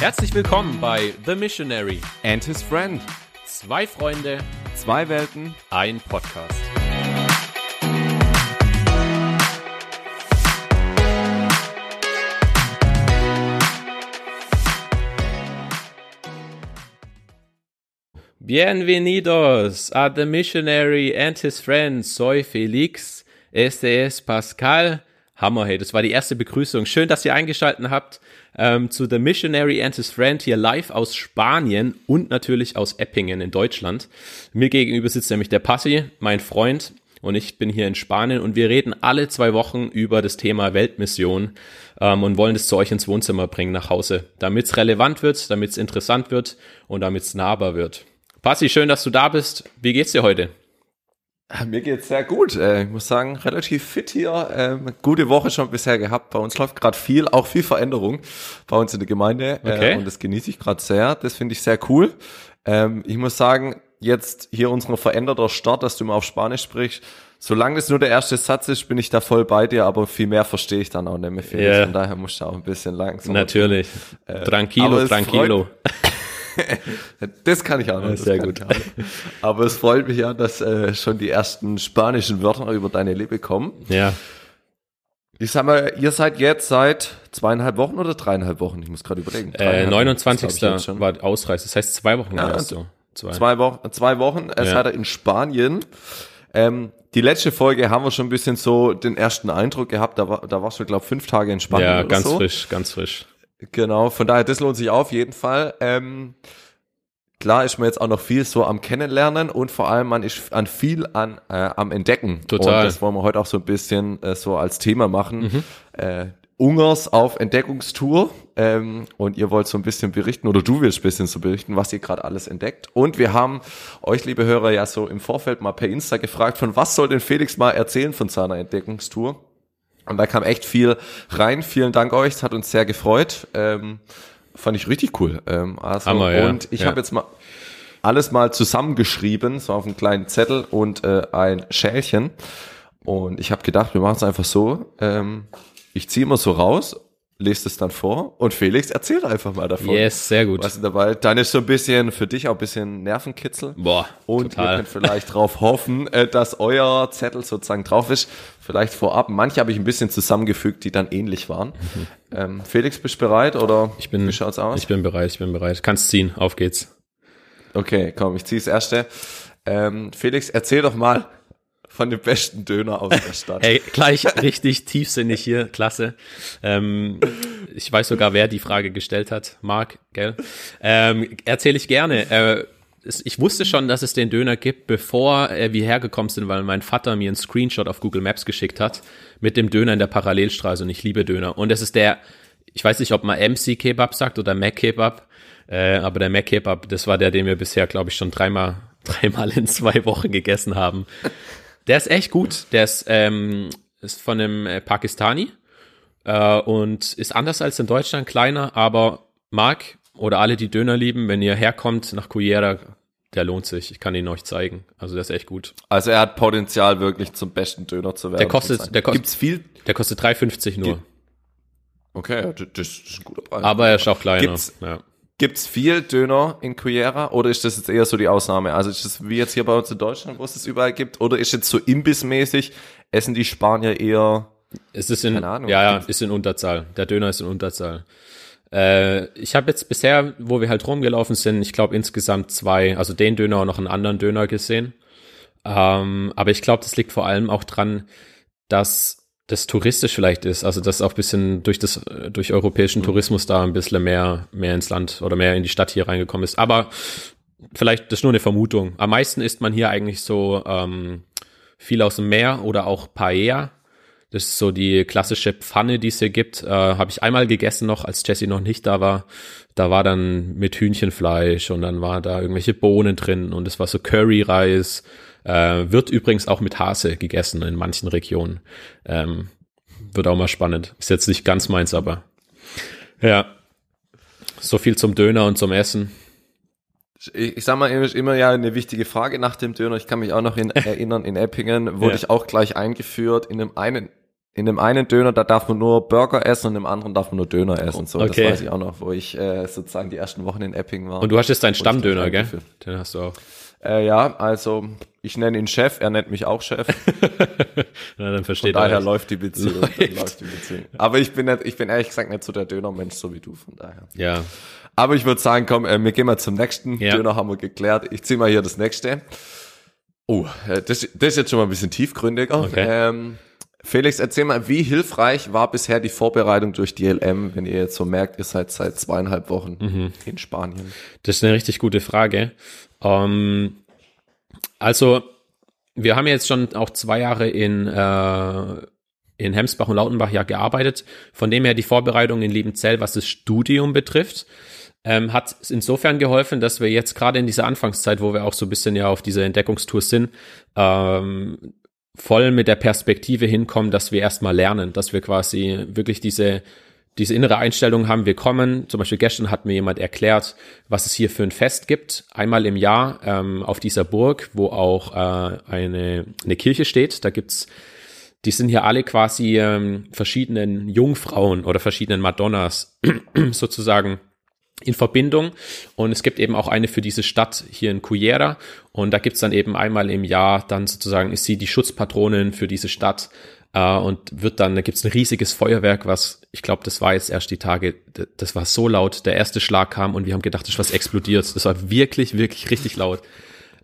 Herzlich willkommen bei The Missionary. And his friend. Zwei Freunde, Zwei Welten. ein Podcast. Bienvenidos a The Missionary and his friends. Soy Felix. Este es Pascal. Hammer, hey, das war die erste Begrüßung. Schön, dass ihr eingeschaltet habt ähm, zu The Missionary and his friend hier live aus Spanien und natürlich aus Eppingen in Deutschland. Mir gegenüber sitzt nämlich der Passi, mein Freund, und ich bin hier in Spanien und wir reden alle zwei Wochen über das Thema Weltmission ähm, und wollen das zu euch ins Wohnzimmer bringen nach Hause, damit es relevant wird, damit es interessant wird und damit es nahbar wird. Passi, schön, dass du da bist. Wie geht's dir heute? Mir geht's sehr gut. Äh, Ich muss sagen, relativ fit hier. Ähm, Gute Woche schon bisher gehabt. Bei uns läuft gerade viel, auch viel Veränderung bei uns in der Gemeinde. Äh, Okay. Und das genieße ich gerade sehr. Das finde ich sehr cool. Ähm, Ich muss sagen, jetzt hier unser veränderter Start, dass du immer auf Spanisch sprichst. Solange das nur der erste Satz ist, bin ich da voll bei dir, aber viel mehr verstehe ich dann auch nicht mehr. Felix. Ja. Von daher musst du auch ein bisschen langsam. Natürlich. Äh, tranquilo, tranquilo. Das kann ich auch noch. Sehr gut. Aber es freut mich ja, dass äh, schon die ersten spanischen Wörter über deine Lippe kommen. Ja. Ich sag mal, ihr seid jetzt seit zweieinhalb Wochen oder dreieinhalb Wochen? Ich muss gerade überlegen. Äh, Dreieinhalb, 29. das glaub ich jetzt schon. war Ausreise. Das heißt zwei Wochen Ja, warst du. Zwei. Zwei Wochen, zwei Wochen. Es Ja. hat er in Spanien. Ähm, die letzte Folge haben wir schon ein bisschen so den ersten Eindruck gehabt. Da, war, da warst du, glaube fünf Tage in Spanien. Ja, ganz so. frisch, ganz frisch. Genau, von daher, das lohnt sich auf jeden Fall. Ähm, klar ist man jetzt auch noch viel so am Kennenlernen und vor allem man ist an viel an äh, am Entdecken. Total. Und das wollen wir heute auch so ein bisschen äh, so als Thema machen. Mhm. Äh, Ungers auf Entdeckungstour ähm, und ihr wollt so ein bisschen berichten oder du willst ein bisschen so berichten, was ihr gerade alles entdeckt. Und wir haben euch, liebe Hörer, ja so im Vorfeld mal per Insta gefragt, von was soll denn Felix mal erzählen von seiner Entdeckungstour? Und da kam echt viel rein. Vielen Dank euch, es hat uns sehr gefreut. Ähm, fand ich richtig cool. Ähm, also, Hammer, ja. Und ich Ja. habe jetzt mal alles mal zusammengeschrieben, so auf einen kleinen Zettel und äh, ein Schälchen. Und ich habe gedacht, wir machen es einfach so. Ähm, ich ziehe immer so raus, lese es dann vor und Felix erzählt einfach mal davon. Yes, sehr gut. Was ist dabei? Dann ist so ein bisschen für dich auch ein bisschen Nervenkitzel. Boah, Und ihr total. könnt vielleicht darauf hoffen, äh, dass euer Zettel sozusagen drauf ist. Vielleicht vorab. Manche habe ich ein bisschen zusammengefügt, die dann ähnlich waren. Ähm, Felix, bist du bereit oder. Ich bin, wie schaut's aus? ich bin bereit, ich bin bereit. Kannst ziehen, auf geht's. okay, komm, ich ziehe das erste. Ähm, Felix, erzähl doch mal von dem besten Döner aus der Stadt. Ey, gleich richtig tiefsinnig hier, klasse. Ähm, ich weiß sogar, wer die Frage gestellt hat. Marc, gell? Ähm, Erzähle ich gerne. Äh, ich wusste schon, dass es den Döner gibt, bevor wir hergekommen sind, weil mein Vater mir einen Screenshot auf Google Maps geschickt hat mit dem Döner in der Parallelstraße und ich liebe Döner. Und es ist der, ich weiß nicht, ob man MC Kebab sagt oder Mac Kebab, äh, aber der Mac Kebab, das war der, den wir bisher, glaube ich, schon dreimal, dreimal in zwei Wochen gegessen haben. Der ist echt gut. Der ist, ähm, ist von einem äh, Pakistani äh, und ist anders als in Deutschland, kleiner, aber mag oder alle, die Döner lieben, wenn ihr herkommt nach Cullera, der lohnt sich. Ich kann ihn euch zeigen. Also der ist echt gut. Also er hat Potenzial wirklich zum besten Döner zu werden. Der kostet- der kostet- Gibt's viel? Der kostet 3,50 nur. Okay, das, das ist ein guter Preis. aber er ist auch kleiner. Gibt's- ja. Gibt's viel Döner in Cullera oder ist das jetzt eher so die Ausnahme? Also ist das wie jetzt hier bei uns in Deutschland, wo es das überall gibt? Oder ist jetzt so imbissmäßig, essen die Spanier eher Es ist in, Keine Ahnung. ja, ja, ist in Unterzahl. Der Döner ist in Unterzahl. Äh, ich habe jetzt bisher, wo wir halt rumgelaufen sind, ich glaube insgesamt zwei, also den Döner und noch einen anderen Döner gesehen. Ähm, aber ich glaube, das liegt vor allem auch dran, dass das touristisch vielleicht ist, also dass auch ein bisschen durch das äh, durch europäischen Tourismus da ein bisschen mehr mehr ins Land oder mehr in die Stadt hier reingekommen ist. Aber vielleicht das ist nur eine Vermutung. Am meisten isst man hier eigentlich so ähm, viel aus dem Meer oder auch Paella. Das ist so die klassische Pfanne, die es hier gibt. Äh, Habe ich einmal gegessen noch, als Jessie noch nicht da war. Da war dann mit Hühnchenfleisch und dann war da irgendwelche Bohnen drin und es war so Curryreis. Äh, wird übrigens auch mit Hase gegessen in manchen Regionen. Ähm, wird auch mal spannend. Ist jetzt nicht ganz meins, aber ja. So viel zum Döner und zum Essen. Ich, ich sag mal, immer ja eine wichtige Frage nach dem Döner. Ich kann mich auch noch in, erinnern, in Eppingen wurde Ja. ich auch gleich eingeführt in einem einen in dem einen Döner, da darf man nur Burger essen und im anderen darf man nur Döner essen. So, Okay. das weiß ich auch noch, wo ich äh, sozusagen die ersten Wochen in Epping war. Und du hast jetzt deinen Stammdöner, gell? Den hast du auch. Äh, ja, also ich nenne ihn Chef, er nennt mich auch Chef. Na, dann Von versteht er. daher läuft die Beziehung. Läuft. Läuft die Beziehung. Aber ich bin nicht, ich bin ehrlich gesagt nicht so der Dönermensch, so wie du, von daher. Ja. Aber ich würde sagen, komm, äh, wir gehen mal zum nächsten. Ja. Döner haben wir geklärt. Ich zieh mal hier das nächste. Oh, äh, das, das ist jetzt schon mal ein bisschen tiefgründiger. Okay. Ähm, Felix, erzähl mal, wie hilfreich war bisher die Vorbereitung durch DLM, wenn ihr jetzt so merkt, ihr seid seit zweieinhalb Wochen Mhm. in Spanien? Das ist eine richtig gute Frage. Ähm, also, wir haben jetzt schon auch zwei Jahre in, äh, in Hemsbach und Lautenbach ja gearbeitet. Von dem her die Vorbereitung in Liebenzell, was das Studium betrifft, ähm, hat insofern geholfen, dass wir jetzt gerade in dieser Anfangszeit, wo wir auch so ein bisschen ja auf dieser Entdeckungstour sind, ähm, voll mit der Perspektive hinkommen, dass wir erstmal lernen, dass wir quasi wirklich diese diese innere Einstellung haben, wir kommen, zum Beispiel gestern hat mir jemand erklärt, was es hier für ein Fest gibt, einmal im Jahr ähm, auf dieser Burg, wo auch äh, eine, eine Kirche steht, da gibt's die sind hier alle quasi ähm, verschiedenen Jungfrauen oder verschiedenen Madonnas sozusagen in Verbindung. Und es gibt eben auch eine für diese Stadt hier in Cuyera. Und da gibt's dann eben einmal im Jahr, dann sozusagen ist sie die Schutzpatronin für diese Stadt. Äh, und wird dann, da gibt's ein riesiges Feuerwerk, was, ich glaube, das war jetzt erst die Tage, das war so laut, der erste Schlag kam und wir haben gedacht, das ist was explodiert. Das war wirklich, wirklich richtig laut.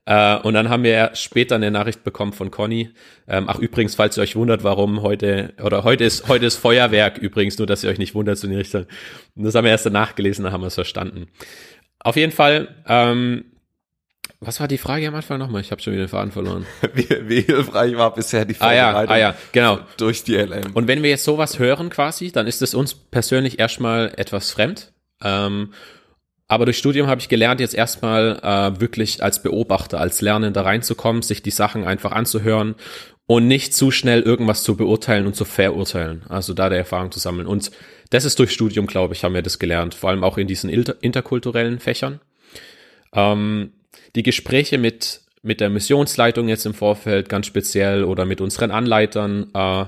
Äh, und dann haben wir später eine Nachricht bekommen von Conny. Ähm, ach, übrigens, falls ihr euch wundert, warum heute, oder heute ist, heute ist Feuerwerk übrigens, nur dass ihr euch nicht wundert, die Richtung. Und das haben wir erst danach gelesen, dann haben wir es verstanden. Auf jeden Fall, ähm, was war die Frage am Anfang nochmal? Ich habe schon wieder den Faden verloren. Wie, wie hilfreich war bisher die Ah ja, ah ja, genau. durch DLM? Und wenn wir jetzt sowas hören quasi, dann ist es uns persönlich erstmal etwas fremd. Ähm, aber durch Studium habe ich gelernt, jetzt erstmal äh, wirklich als Beobachter, als Lernender reinzukommen, sich die Sachen einfach anzuhören und nicht zu schnell irgendwas zu beurteilen und zu verurteilen. Also da der Erfahrung zu sammeln. Und das ist durch Studium, glaube ich, haben wir das gelernt. Vor allem auch in diesen inter interkulturellen Fächern. Ähm, die Gespräche mit, mit der Missionsleitung jetzt im Vorfeld ganz speziell oder mit unseren Anleitern, äh,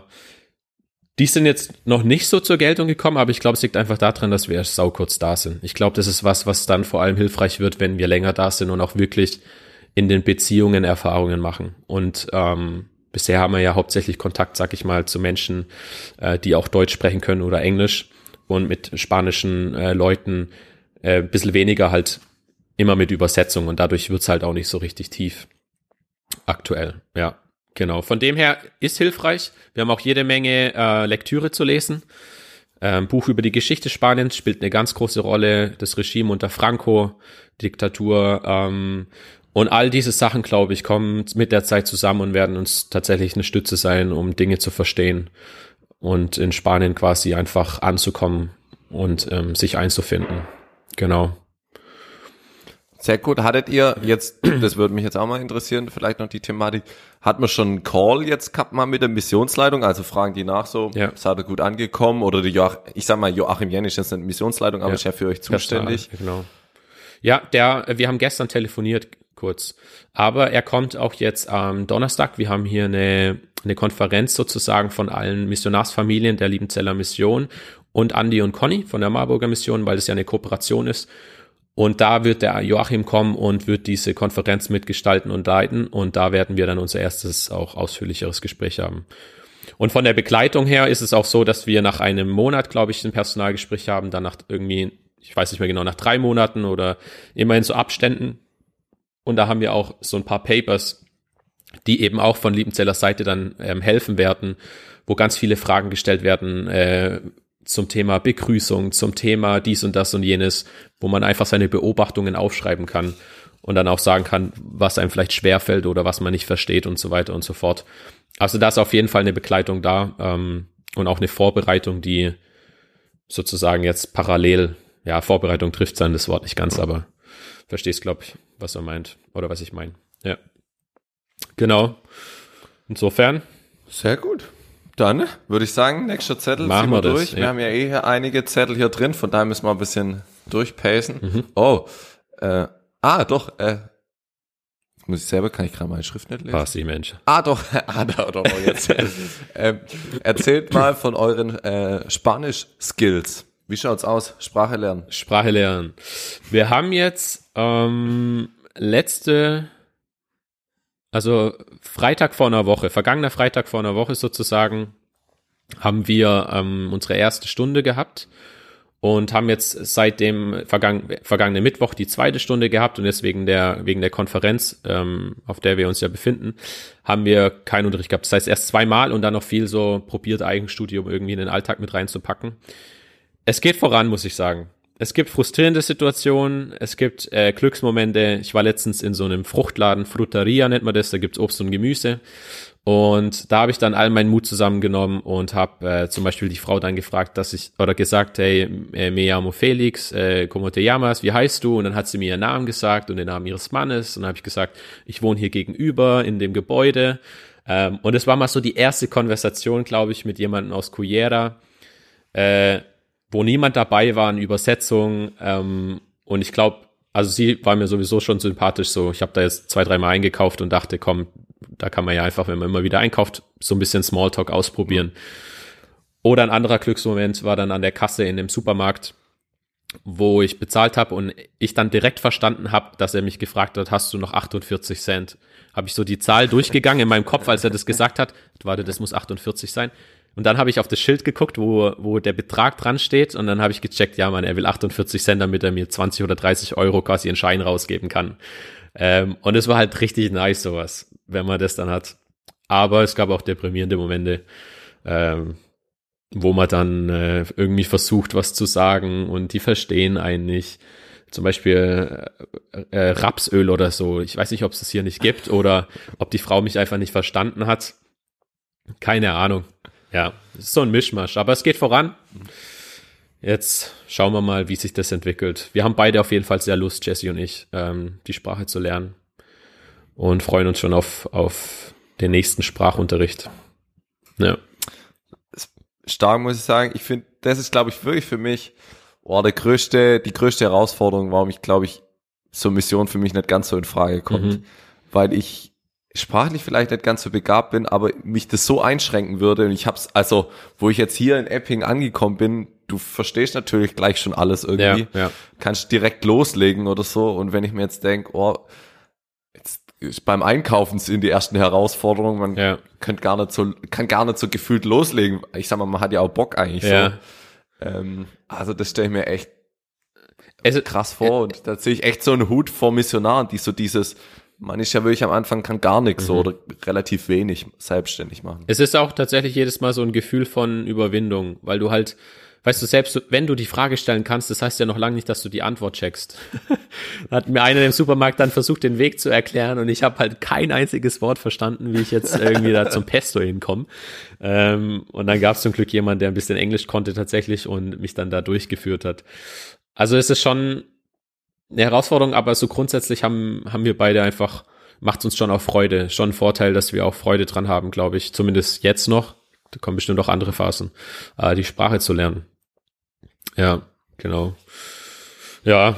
die sind jetzt noch nicht so zur Geltung gekommen, aber ich glaube, es liegt einfach daran, dass wir erst sau kurz da sind. Ich glaube, das ist was, was dann vor allem hilfreich wird, wenn wir länger da sind und auch wirklich in den Beziehungen Erfahrungen machen. Und ähm, bisher haben wir ja hauptsächlich Kontakt, sag ich mal, zu Menschen, äh, die auch Deutsch sprechen können oder Englisch und mit spanischen äh, Leuten äh, ein bisschen weniger halt immer mit Übersetzung und dadurch wird's halt auch nicht so richtig tief aktuell. Ja, genau. Von dem her ist hilfreich. Wir haben auch jede Menge äh, Lektüre zu lesen. Ähm, Buch über die Geschichte Spaniens spielt eine ganz große Rolle. Das Regime unter Franco, Diktatur ähm, und all diese Sachen, glaube ich, kommen mit der Zeit zusammen und werden uns tatsächlich eine Stütze sein, um Dinge zu verstehen und in Spanien quasi einfach anzukommen und ähm, sich einzufinden. Genau. Sehr gut. Hattet ihr jetzt, das würde mich jetzt auch mal interessieren, vielleicht noch die Thematik, hat man schon einen Call jetzt gehabt mal mit der Missionsleitung? Also fragen die nach so, Ja. seid ihr gut angekommen? Oder die Joach, ich sag mal, Joachim Jenisch ist nicht Missionsleitung, aber Ja. ist ja für euch zuständig. Personal, Genau. Ja, der, wir haben gestern telefoniert kurz, aber er kommt auch jetzt am Donnerstag. Wir haben hier eine, eine Konferenz sozusagen von allen Missionarsfamilien der Liebenzeller Mission und Andi und Conny von der Marburger Mission, weil es ja eine Kooperation ist. Und da wird der Joachim kommen und wird diese Konferenz mitgestalten und leiten. Und da werden wir dann unser erstes auch ausführlicheres Gespräch haben. Und von der Begleitung her ist es auch so, dass wir nach einem Monat, glaube ich, ein Personalgespräch haben, dann nach irgendwie, ich weiß nicht mehr genau, nach drei Monaten oder immerhin so Abständen. Und da haben wir auch so ein paar Papers, die eben auch von Liebenzellers Seite dann ähm, helfen werden, wo ganz viele Fragen gestellt werden äh, zum Thema Begrüßung, zum Thema dies und das und jenes, wo man einfach seine Beobachtungen aufschreiben kann und dann auch sagen kann, was einem vielleicht schwerfällt oder was man nicht versteht und so weiter und so fort. Also da ist auf jeden Fall eine Begleitung da ähm, und auch eine Vorbereitung, die sozusagen jetzt parallel, ja, Vorbereitung trifft sein das Wort nicht ganz, aber verstehst, glaube ich, was er meint oder was ich meine. Ja. Genau. Insofern, Sehr gut. Dann würde ich sagen, nächster Zettel Machen ziehen wir wir das, durch. Wir ja. haben ja eh hier einige Zettel hier drin, von daher müssen wir ein bisschen durchpacen. Mhm. Oh, äh, ah, doch, äh, muss ich selber, kann ich gerade meine Schrift nicht lesen? Passi, Mensch. Ah, doch, ah, da, doch, jetzt. ähm, erzählt mal von euren äh, Spanisch-Skills. Wie schaut's aus? Sprache lernen. Sprache lernen. Wir haben jetzt ähm, letzte, also Freitag vor einer Woche, vergangener Freitag vor einer Woche sozusagen, haben wir ähm, unsere erste Stunde gehabt und haben jetzt seit dem vergangen, vergangenen Mittwoch die zweite Stunde gehabt und jetzt wegen der, wegen der Konferenz, ähm, auf der wir uns ja befinden, haben wir keinen Unterricht gehabt. Das heißt erst zweimal und dann noch viel so probiert Eigenstudium irgendwie in den Alltag mit reinzupacken. Es geht voran, muss ich sagen. Es gibt frustrierende Situationen, es gibt äh, Glücksmomente. Ich war letztens in so einem Fruchtladen, Frutaria nennt man das, da gibt's Obst und Gemüse. Und da habe ich dann all meinen Mut zusammengenommen und habe äh, zum Beispiel die Frau dann gefragt, dass ich, oder gesagt, hey, äh, me llamo Felix, äh, como te llamas, wie heißt du? Und dann hat sie mir ihren Namen gesagt und den Namen ihres Mannes. Und dann habe ich gesagt, ich wohne hier gegenüber in dem Gebäude. Ähm, und es war mal so die erste Konversation, glaube ich, mit jemandem aus Cuyera, äh, wo niemand dabei war, eine Übersetzung. Ähm, und ich glaube, also sie war mir sowieso schon sympathisch so. Ich habe da jetzt zwei, dreimal eingekauft und dachte, komm, da kann man ja einfach, wenn man immer wieder einkauft, so ein bisschen Smalltalk ausprobieren. Oder ein anderer Glücksmoment war dann an der Kasse in dem Supermarkt, wo ich bezahlt habe und ich dann direkt verstanden habe, dass er mich gefragt hat, hast du noch 48 Cent? Habe ich so die Zahl durchgegangen in meinem Kopf, als er das gesagt hat. Warte, das muss 48 sein. Und dann habe ich auf das Schild geguckt, wo, wo der Betrag dran steht. Und dann habe ich gecheckt, ja, man, er will 48 Cent, damit er mir 20 oder 30 Euro quasi in Schein rausgeben kann. Ähm, und es war halt richtig nice, sowas, wenn man das dann hat. Aber es gab auch deprimierende Momente, ähm, wo man dann äh, irgendwie versucht, was zu sagen und die verstehen einen nicht. Zum Beispiel äh, äh, Rapsöl oder so. Ich weiß nicht, ob es das hier nicht gibt oder ob die Frau mich einfach nicht verstanden hat. Keine Ahnung. Ja, es ist so ein Mischmasch, aber es geht voran. Jetzt schauen wir mal, wie sich das entwickelt. Wir haben beide auf jeden Fall sehr Lust, Jesse und ich, ähm, die Sprache zu lernen und freuen uns schon auf, auf den nächsten Sprachunterricht. Ja. Stark muss ich sagen. Ich finde, das ist, glaube ich, wirklich für mich oh, der größte, die größte Herausforderung, warum ich, glaube ich, so Mission für mich nicht ganz so in Frage kommt. Mhm. Weil ich sprachlich vielleicht nicht ganz so begabt bin, aber mich das so einschränken würde. Und ich hab's, also, wo ich jetzt hier in Epping angekommen bin, du verstehst natürlich gleich schon alles irgendwie. Ja, ja. Kannst direkt loslegen oder so. Und wenn ich mir jetzt denk, oh, jetzt ist beim Einkaufen sind die ersten Herausforderungen, man ja. kann gar nicht so, kann gar nicht so gefühlt loslegen. Ich sag mal, man hat ja auch Bock eigentlich ja. so. Ähm, also das stelle ich mir echt also, krass vor. Äh, und da sehe ich echt so einen Hut vor Missionaren, die so dieses, man ist ja wirklich am Anfang kann gar nichts mhm. oder relativ wenig selbstständig machen. Es ist auch tatsächlich jedes Mal so ein Gefühl von Überwindung, weil du halt, weißt du, selbst wenn du die Frage stellen kannst, das heißt ja noch lange nicht, dass du die Antwort checkst. hat mir einer im Supermarkt dann versucht, den Weg zu erklären und ich habe halt kein einziges Wort verstanden, wie ich jetzt irgendwie da zum Pesto hinkomme. Ähm, und dann gab es zum Glück jemand, der ein bisschen Englisch konnte tatsächlich und mich dann da durchgeführt hat. Also es ist schon eine Herausforderung, aber so grundsätzlich haben, haben wir beide einfach, macht uns schon auch Freude. Schon ein Vorteil, dass wir auch Freude dran haben, glaube ich. Zumindest jetzt noch. Da kommen bestimmt auch andere Phasen, äh, die Sprache zu lernen. Ja, genau. Ja.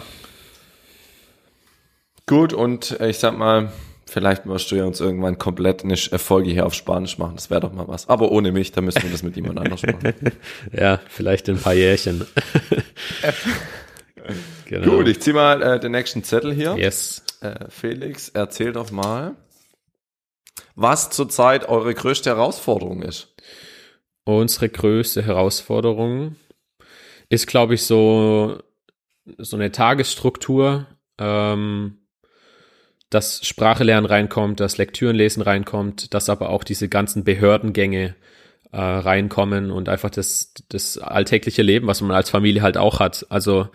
Gut, und ich sag mal, vielleicht musst du ja uns irgendwann komplett eine Folge hier auf Spanisch machen. Das wäre doch mal was. Aber ohne mich, da müssen wir das mit jemand anders machen. ja, vielleicht in ein paar Jährchen. Genau. Gut, ich zieh mal äh, den nächsten Zettel hier. Yes. Äh, Felix, erzähl doch mal, was zurzeit eure größte Herausforderung ist. Unsere größte Herausforderung ist, glaube ich, so, so eine Tagesstruktur, ähm, dass Sprache lernen reinkommt, dass Lektürenlesen reinkommt, dass aber auch diese ganzen Behördengänge äh, reinkommen und einfach das, das alltägliche Leben, was man als Familie halt auch hat. Also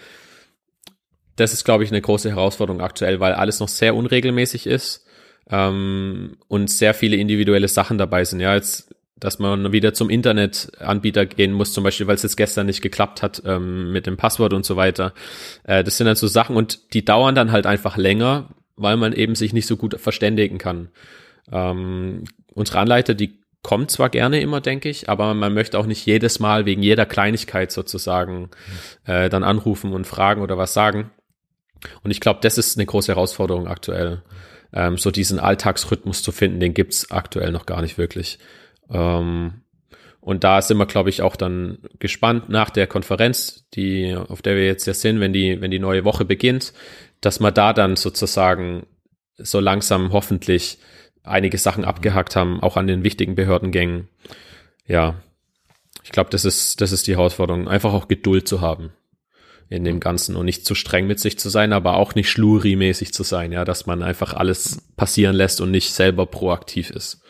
das ist, glaube ich, eine große Herausforderung aktuell, weil alles noch sehr unregelmäßig ist ähm, und sehr viele individuelle Sachen dabei sind. Ja, jetzt, dass man wieder zum Internetanbieter gehen muss, zum Beispiel, weil es jetzt gestern nicht geklappt hat ähm, mit dem Passwort und so weiter. Äh, das sind dann so Sachen und die dauern dann halt einfach länger, weil man eben sich nicht so gut verständigen kann. Ähm, unsere Anleiter, die kommt zwar gerne immer, denke ich, aber man möchte auch nicht jedes Mal wegen jeder Kleinigkeit sozusagen äh, dann anrufen und fragen oder was sagen. Und ich glaube, das ist eine große Herausforderung aktuell. ähm, so diesen Alltagsrhythmus zu finden, den gibt's aktuell noch gar nicht wirklich. Ähm, und da sind wir, glaube ich, auch dann gespannt nach der Konferenz, die, auf der wir jetzt ja sind, wenn die, wenn die neue Woche beginnt, dass wir da dann sozusagen so langsam hoffentlich einige Sachen abgehackt haben, auch an den wichtigen Behördengängen. Ja, ich glaube, das ist, das ist die Herausforderung, einfach auch Geduld zu haben in dem Ganzen und nicht zu streng mit sich zu sein, aber auch nicht schluri-mäßig zu sein, ja, dass man einfach alles passieren lässt und nicht selber proaktiv ist.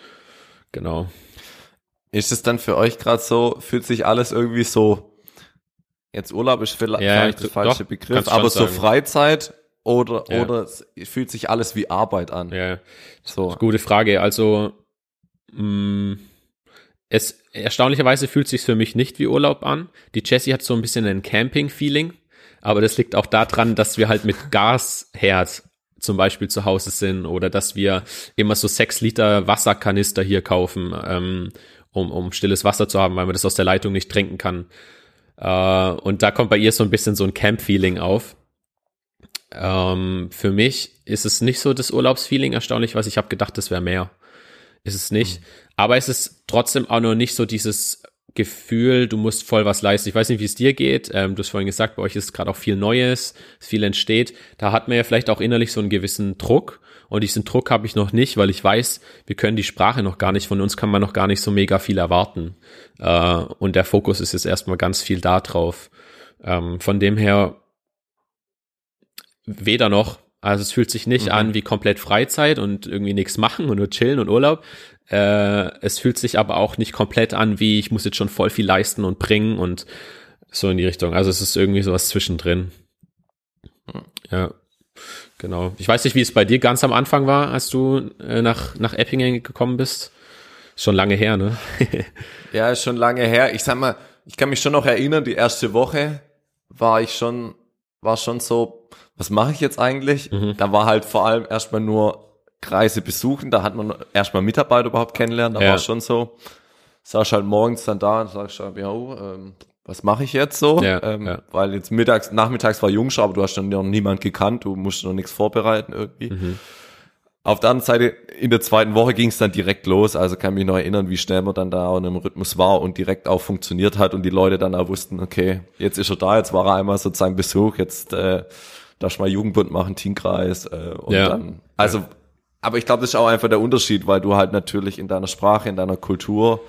Genau. Ist es dann für euch gerade so, fühlt sich alles irgendwie so, jetzt Urlaub ist vielleicht Ja, der falsche doch, Begriff, aber so sagen. Freizeit oder, Ja. oder fühlt sich alles wie Arbeit an? Ja, So. gute Frage. Also, mh, es erstaunlicherweise fühlt sich für mich nicht wie Urlaub an. Die Jessie hat so ein bisschen ein Camping-Feeling, aber das liegt auch daran, dass wir halt mit Gasherd zum Beispiel zu Hause sind oder dass wir immer so sechs Liter Wasserkanister hier kaufen, ähm, um, um stilles Wasser zu haben, weil man das aus der Leitung nicht trinken kann. Äh, und da kommt bei ihr so ein bisschen so ein Camp-Feeling auf. Ähm, für mich ist es nicht so das Urlaubsfeeling erstaunlich, was ich habe gedacht, das wäre mehr. Ist es nicht. Aber es ist trotzdem auch noch nicht so dieses Gefühl, du musst voll was leisten. Ich weiß nicht, wie es dir geht. Ähm, du hast vorhin gesagt, bei euch ist gerade auch viel Neues, viel entsteht. Da hat man ja vielleicht auch innerlich so einen gewissen Druck. Und diesen Druck habe ich noch nicht, weil ich weiß, wir können die Sprache noch gar nicht, von uns kann man noch gar nicht so mega viel erwarten. Äh, und der Fokus ist jetzt erstmal ganz viel da drauf. Ähm, von dem her weder noch. Also es fühlt sich nicht Mhm. an wie komplett Freizeit und irgendwie nichts machen und nur chillen und Urlaub. Äh, es fühlt sich aber auch nicht komplett an wie ich muss jetzt schon voll viel leisten und bringen und so in die Richtung. Also es ist irgendwie sowas zwischendrin. Ja, genau. Ich weiß nicht, wie es bei dir ganz am Anfang war, als du äh, nach, nach Eppingen gekommen bist. Ist schon lange her, ne? Ja, ist schon lange her. Ich sag mal, ich kann mich schon noch erinnern, die erste Woche war ich schon, war schon so, was mache ich jetzt eigentlich? Mhm. Da war halt vor allem erstmal nur Kreise besuchen, da hat man erstmal Mitarbeiter überhaupt kennenlernen, da Ja. war es schon so, saß halt morgens dann da und sagst halt, ja, ähm, was mache ich jetzt so? Ja, ähm, ja. Weil jetzt mittags, nachmittags war Jungschau, aber du hast dann noch niemand gekannt, du musst noch nichts vorbereiten irgendwie. Mhm. Auf der anderen Seite, in der zweiten Woche ging es dann direkt los. Also kann mich noch erinnern, wie schnell man dann da auch in einem Rhythmus war und direkt auch funktioniert hat und die Leute dann auch wussten, okay, jetzt ist er da, jetzt war er einmal sozusagen Besuch, jetzt äh, darfst du mal Jugendbund machen, Teamkreis äh, und Ja. dann, also, aber ich glaube, das ist auch einfach der Unterschied, weil du halt natürlich in deiner Sprache, in deiner Kultur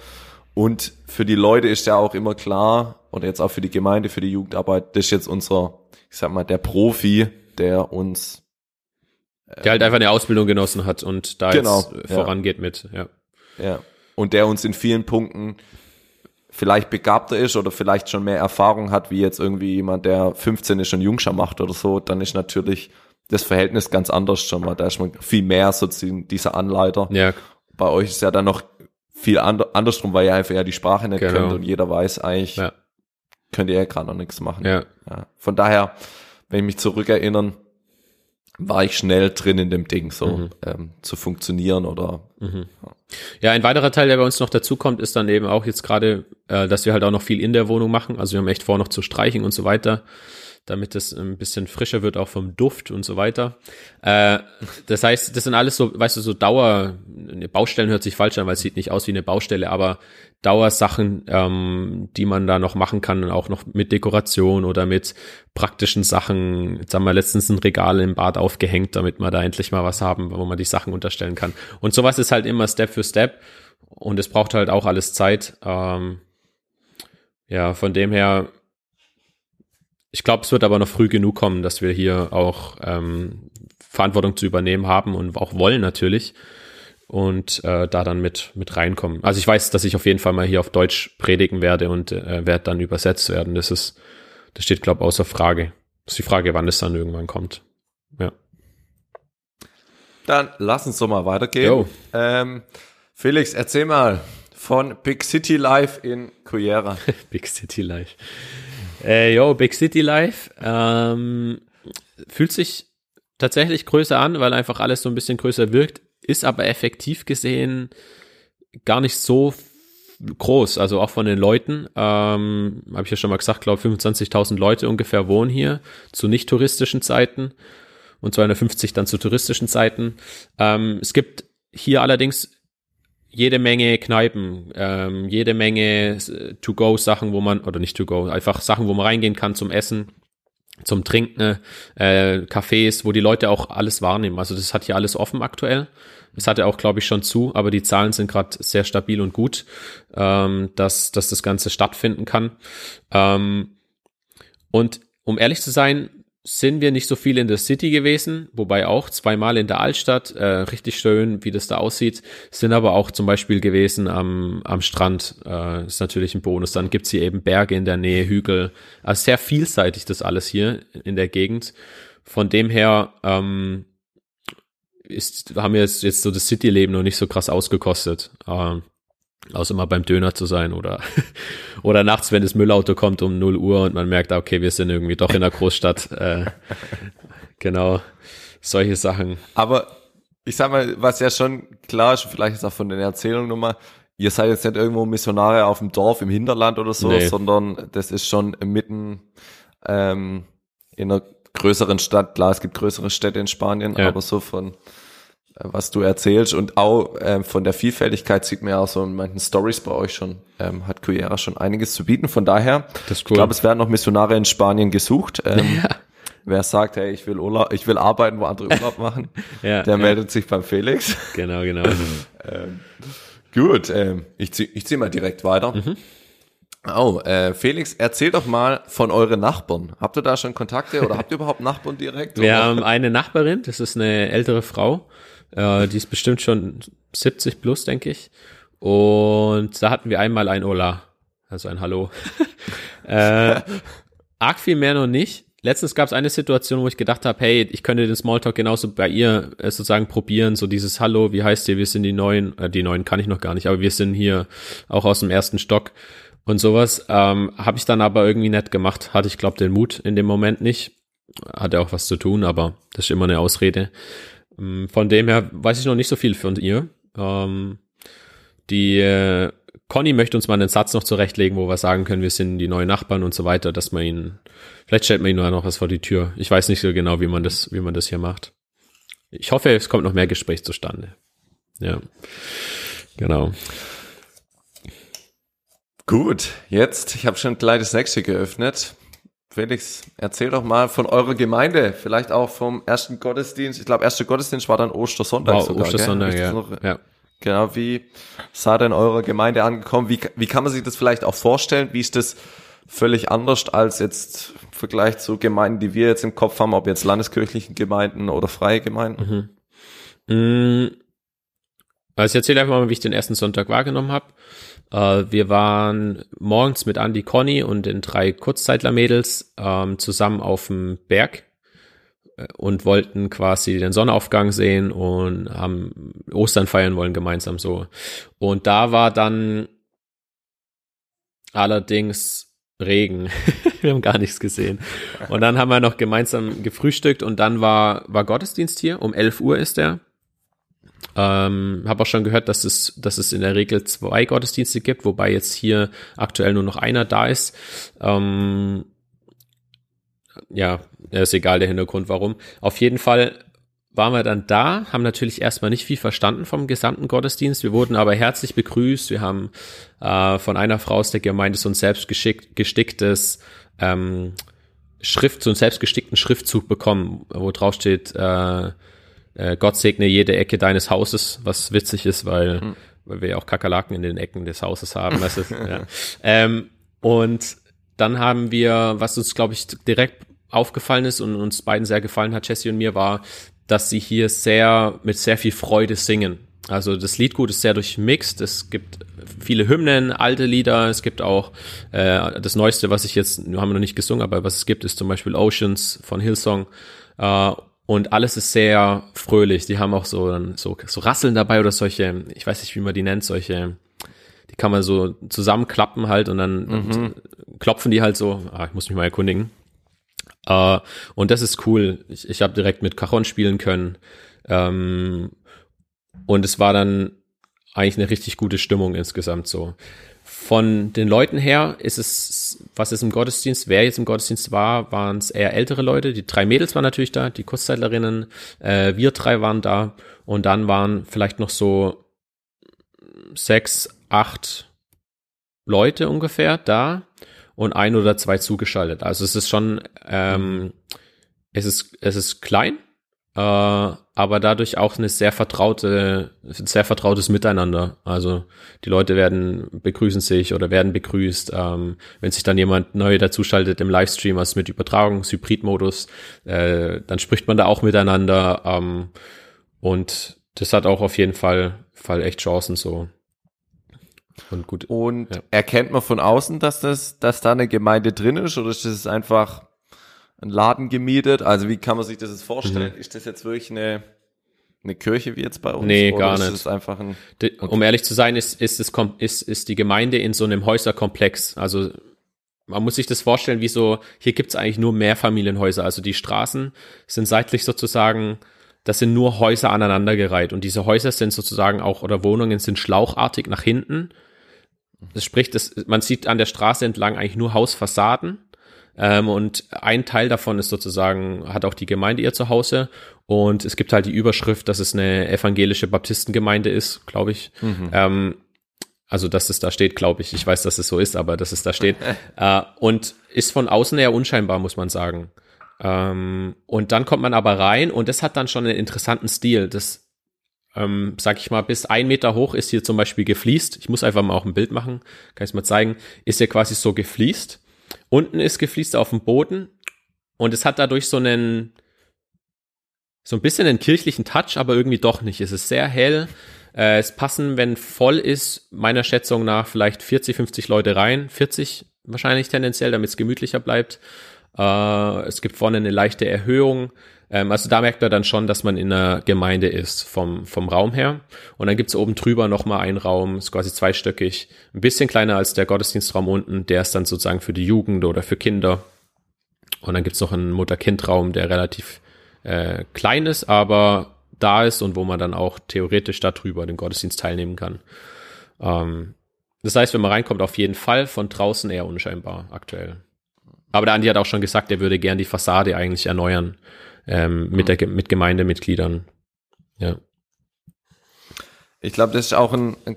und für die Leute ist ja auch immer klar, oder jetzt auch für die Gemeinde, für die Jugendarbeit, das ist jetzt unser, ich sag mal, der Profi, der uns Der halt einfach eine Ausbildung genossen hat und da Genau, jetzt äh, ja. vorangeht mit, ja. Ja. Und der uns in vielen Punkten vielleicht begabter ist oder vielleicht schon mehr Erfahrung hat, wie jetzt irgendwie jemand, der 15 ist und Jungschar macht oder so, dann ist natürlich das Verhältnis ganz anders schon mal. Da ist man viel mehr sozusagen dieser Anleiter. Ja, Bei euch ist ja dann noch viel and andersrum, weil ihr einfach ja die Sprache nicht Genau. könnt und jeder weiß eigentlich, ja, könnt ihr ja gerade noch nichts machen. ja. Ja. Von daher, wenn ich mich zurückerinnern, war ich schnell drin in dem Ding, so Mhm. ähm, zu funktionieren oder Ja, ein weiterer Teil, der bei uns noch dazu kommt, ist dann eben auch jetzt gerade, äh, dass wir halt auch noch viel in der Wohnung machen. Also wir haben echt vor, noch zu streichen und so weiter, damit es ein bisschen frischer wird, auch vom Duft und so weiter. Äh, das heißt, das sind alles so, weißt du, so Dauer, eine Baustellen hört sich falsch an, weil es sieht nicht aus wie eine Baustelle, aber Dauersachen, ähm, die man da noch machen kann, auch noch mit Dekoration oder mit praktischen Sachen. Jetzt haben wir letztens ein Regal im Bad aufgehängt, damit wir da endlich mal was haben, wo man die Sachen unterstellen kann. Und sowas ist halt immer Step für Step und es braucht halt auch alles Zeit. Ähm, ja, von dem her, ich glaube, es wird aber noch früh genug kommen, dass wir hier auch ähm, Verantwortung zu übernehmen haben und auch wollen natürlich und äh, da dann mit mit reinkommen. Also ich weiß, dass ich auf jeden Fall mal hier auf Deutsch predigen werde und äh, werde dann übersetzt werden. Das ist, das steht glaube außer Frage. Das ist die Frage, wann es dann irgendwann kommt. Ja. Dann lass uns doch mal weitergehen. Ähm, Felix, erzähl mal von Big City Life in Cuyera. Big City Life. Äh, yo, Big City Life ähm, fühlt sich tatsächlich größer an, weil einfach alles so ein bisschen größer wirkt, ist aber effektiv gesehen gar nicht so groß, also auch von den Leuten, ähm, habe ich ja schon mal gesagt, glaube 25.000 Leute ungefähr wohnen hier zu nicht touristischen Zeiten und 250 dann zu touristischen Zeiten. Ähm, es gibt hier allerdings jede Menge Kneipen, ähm, jede Menge äh, To-Go-Sachen, wo man, oder nicht To-Go, einfach Sachen, wo man reingehen kann zum Essen, zum Trinken, äh, Cafés, wo die Leute auch alles wahrnehmen. Also das hat hier alles offen aktuell. Es hatte auch, glaube ich, schon zu, aber die Zahlen sind gerade sehr stabil und gut, ähm, dass, dass das Ganze stattfinden kann. Ähm, und um ehrlich zu sein, sind wir nicht so viel in der City gewesen, wobei auch zweimal in der Altstadt, äh, richtig schön, wie das da aussieht, sind aber auch zum Beispiel gewesen am, am Strand, äh, ist natürlich ein Bonus. Dann gibt's hier eben Berge in der Nähe, Hügel, also sehr vielseitig das alles hier in der Gegend. Von dem her ähm, ist, haben wir jetzt, jetzt so das City-Leben noch nicht so krass ausgekostet. Äh, Außer mal beim Döner zu sein oder, oder nachts, wenn das Müllauto kommt um 0 Uhr und man merkt, okay, wir sind irgendwie doch in der Großstadt. äh, genau, solche Sachen. Aber ich sag mal, was ja schon klar ist, vielleicht ist auch von den Erzählungen nochmal, ihr seid jetzt nicht irgendwo Missionare auf dem Dorf im Hinterland oder so, nee. sondern das ist schon mitten ähm, in einer größeren Stadt. Klar, es gibt größere Städte in Spanien, ja. aber so von was du erzählst und auch ähm, von der Vielfältigkeit sieht man ja auch so in manchen Stories bei euch schon, ähm, hat Cuyera schon einiges zu bieten. Von daher, cool. ich glaube, es werden noch Missionare in Spanien gesucht. Ähm, ja. Wer sagt, hey, ich will Urlaub, ich will arbeiten, wo andere Urlaub machen, ja, der ja. meldet sich beim Felix. Genau, genau. ähm, gut, ähm, ich zieh, ich zieh mal direkt weiter. Mhm. Oh, äh, Felix, erzähl doch mal von euren Nachbarn. Habt ihr da schon Kontakte oder habt ihr überhaupt Nachbarn direkt? Wir oder? haben eine Nachbarin, das ist eine ältere Frau. Äh, die ist bestimmt schon 70 plus, denke ich. Und da hatten wir einmal ein Ola, also ein Hallo. äh, arg viel mehr noch nicht. Letztens gab es eine Situation, wo ich gedacht habe, hey, ich könnte den Smalltalk genauso bei ihr äh, sozusagen probieren, so dieses Hallo, wie heißt ihr, wir sind die Neuen, äh, die Neuen kann ich noch gar nicht, aber wir sind hier auch aus dem ersten Stock und sowas. Ähm, habe ich dann aber irgendwie nett gemacht, hatte ich glaube den Mut in dem Moment nicht. Hatte auch was zu tun, aber das ist immer eine Ausrede. Ähm, von dem her weiß ich noch nicht so viel von ihr. Ähm, die äh, Conny möchte uns mal einen Satz noch zurechtlegen, wo wir sagen können, wir sind die neuen Nachbarn und so weiter, dass man ihn, vielleicht stellt man ihn nur noch was vor die Tür. Ich weiß nicht so genau, wie man das, wie man das hier macht. Ich hoffe, es kommt noch mehr Gespräch zustande. Ja, genau. Gut, jetzt, ich habe schon gleich das nächste geöffnet. Felix, erzähl doch mal von eurer Gemeinde, vielleicht auch vom ersten Gottesdienst. Ich glaube, erster Gottesdienst war dann Ostersonntag wow, sogar. Ostersonntag, ja. ja. Genau, wie sah denn eure Gemeinde angekommen? Wie, wie kann man sich das vielleicht auch vorstellen? Wie ist das völlig anders als jetzt im Vergleich zu Gemeinden, die wir jetzt im Kopf haben, ob jetzt landeskirchlichen Gemeinden oder freie Gemeinden? Mhm. Also ich erzähle einfach mal, wie ich den ersten Sonntag wahrgenommen habe. Äh, wir waren morgens mit Andy Conny und den drei Kurzzeitler-Mädels ähm, zusammen auf dem Berg äh, und wollten quasi den Sonnenaufgang sehen und haben Ostern feiern wollen gemeinsam so. Und da war dann allerdings Regen. wir haben gar nichts gesehen. Und dann haben wir noch gemeinsam gefrühstückt und dann war, war Gottesdienst hier. Um 11 Uhr ist der. Ähm, habe auch schon gehört, dass es, dass es in der Regel zwei Gottesdienste gibt, wobei jetzt hier aktuell nur noch einer da ist. Ähm, ja, ist egal der Hintergrund, warum. Auf jeden Fall waren wir dann da, haben natürlich erstmal nicht viel verstanden vom gesamten Gottesdienst. Wir wurden aber herzlich begrüßt. Wir haben äh, von einer Frau aus der Gemeinde so ein gesticktes ähm, Schrift, so einen selbstgestickten Schriftzug bekommen, wo drauf steht, äh, äh, Gott segne jede Ecke deines Hauses, was witzig ist, weil, mhm. weil wir ja auch Kakerlaken in den Ecken des Hauses haben. Weißt du? ja. ähm, und dann haben wir, was uns, glaube ich, direkt aufgefallen ist und uns beiden sehr gefallen hat, Jesse und mir, war, dass sie hier sehr mit sehr viel Freude singen. Also das Liedgut ist sehr durchmixt. Es gibt viele Hymnen, alte Lieder. Es gibt auch äh, das Neueste, was ich jetzt, haben wir noch nicht gesungen, aber was es gibt, ist zum Beispiel Oceans von Hillsong. Äh, und alles ist sehr fröhlich. Die haben auch so, so, so Rasseln dabei oder solche, ich weiß nicht, wie man die nennt, solche, die kann man so zusammenklappen halt und dann mhm. klopfen die halt so. Ah, ich muss mich mal erkundigen. Uh, und das ist cool. Ich, ich habe direkt mit Cajon spielen können. Ähm, und es war dann eigentlich eine richtig gute Stimmung insgesamt so. Von den Leuten her ist es, was es im Gottesdienst, wer jetzt im Gottesdienst war, waren es eher ältere Leute. Die drei Mädels waren natürlich da, die Kurzzeitlerinnen, äh, wir drei waren da und dann waren vielleicht noch so sechs, acht Leute ungefähr da und ein oder zwei zugeschaltet. Also es ist schon, ähm, es ist, es ist klein, äh, aber dadurch auch eine sehr vertraute, sehr vertrautes Miteinander. Also die Leute werden begrüßen sich oder werden begrüßt. Ähm, wenn sich dann jemand neu dazuschaltet im Livestream, also mit Übertragungs-Hybrid-Modus, äh, dann spricht man da auch miteinander. Ähm, und das hat auch auf jeden Fall, Fall echt Chancen so. Und gut. Und ja. erkennt man von außen, dass das, dass da eine Gemeinde drin ist oder ist das einfach ein Laden gemietet? Also wie kann man sich das jetzt vorstellen? Mhm. Ist das jetzt wirklich eine, eine Kirche wie jetzt bei uns? Nee, gar nicht. Ist einfach ein, okay. Um ehrlich zu sein, ist, ist, es, ist, ist die Gemeinde in so einem Häuserkomplex. Also man muss sich das vorstellen, wie so, hier gibt's eigentlich nur Mehrfamilienhäuser. Also die Straßen sind seitlich sozusagen, das sind nur Häuser aneinandergereiht. Und diese Häuser sind sozusagen auch, oder Wohnungen sind schlauchartig nach hinten. Das spricht, das, man sieht an der Straße entlang eigentlich nur Hausfassaden. Ähm, und ein Teil davon ist sozusagen, hat auch die Gemeinde ihr Zuhause. Und es gibt halt die Überschrift, dass es eine evangelische Baptistengemeinde ist, glaube ich. Mhm. Ähm, also, dass es da steht, glaube ich. Ich weiß, dass es so ist, aber dass es da steht. äh, und ist von außen eher unscheinbar, muss man sagen. Ähm, und dann kommt man aber rein und das hat dann schon einen interessanten Stil. Das, ähm, sag ich mal, bis ein Meter hoch ist hier zum Beispiel gefliest. Ich muss einfach mal auch ein Bild machen, kann ich mal zeigen. Ist hier quasi so gefliest. Unten ist gefliest auf dem Boden und es hat dadurch so einen, so ein bisschen einen kirchlichen Touch, aber irgendwie doch nicht. Es ist sehr hell. Äh, es passen, wenn voll ist, meiner Schätzung nach vielleicht 40, 50 Leute rein. 40 wahrscheinlich tendenziell, damit es gemütlicher bleibt. Äh, es gibt vorne eine leichte Erhöhung. Ähm, also da merkt man dann schon, dass man in einer Gemeinde ist vom, vom Raum her. Und dann gibt's oben drüber nochmal einen Raum, ist quasi zweistöckig, ein bisschen kleiner als der Gottesdienstraum unten. Der ist dann sozusagen für die Jugend oder für Kinder. Und dann gibt's noch einen Mutter-Kind-Raum, der relativ äh, klein ist, aber da ist und wo man dann auch theoretisch darüber den Gottesdienst teilnehmen kann. Ähm, das heißt, wenn man reinkommt, auf jeden Fall von draußen eher unscheinbar aktuell. Aber der Andi hat auch schon gesagt, er würde gern die Fassade eigentlich erneuern ähm, mit, der, mit Gemeindemitgliedern. Ja. Ich glaube, das ist auch ein, ein,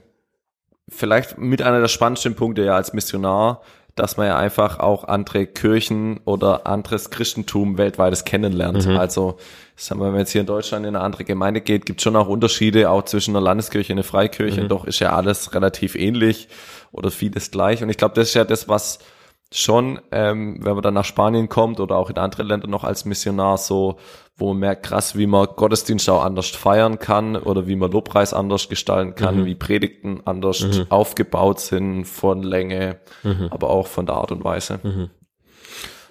vielleicht mit einer der spannendsten Punkte ja als Missionar, dass man ja einfach auch andere Kirchen oder anderes Christentum weltweites kennenlernt. Mhm. Also, sagen wir, wenn man jetzt hier in Deutschland in eine andere Gemeinde geht, gibt schon auch Unterschiede, auch zwischen einer Landeskirche und einer Freikirche. Mhm. Doch ist ja alles relativ ähnlich oder vieles gleich. Und ich glaube, das ist ja das, was schon, ähm, wenn man dann nach Spanien kommt oder auch in andere Länder noch als Missionar so, wo man merkt, krass, wie man Gottesdienst auch anders feiern kann oder wie man Lobpreis anders gestalten kann, mhm. wie Predigten anders mhm. aufgebaut sind von Länge, mhm. aber auch von der Art und Weise.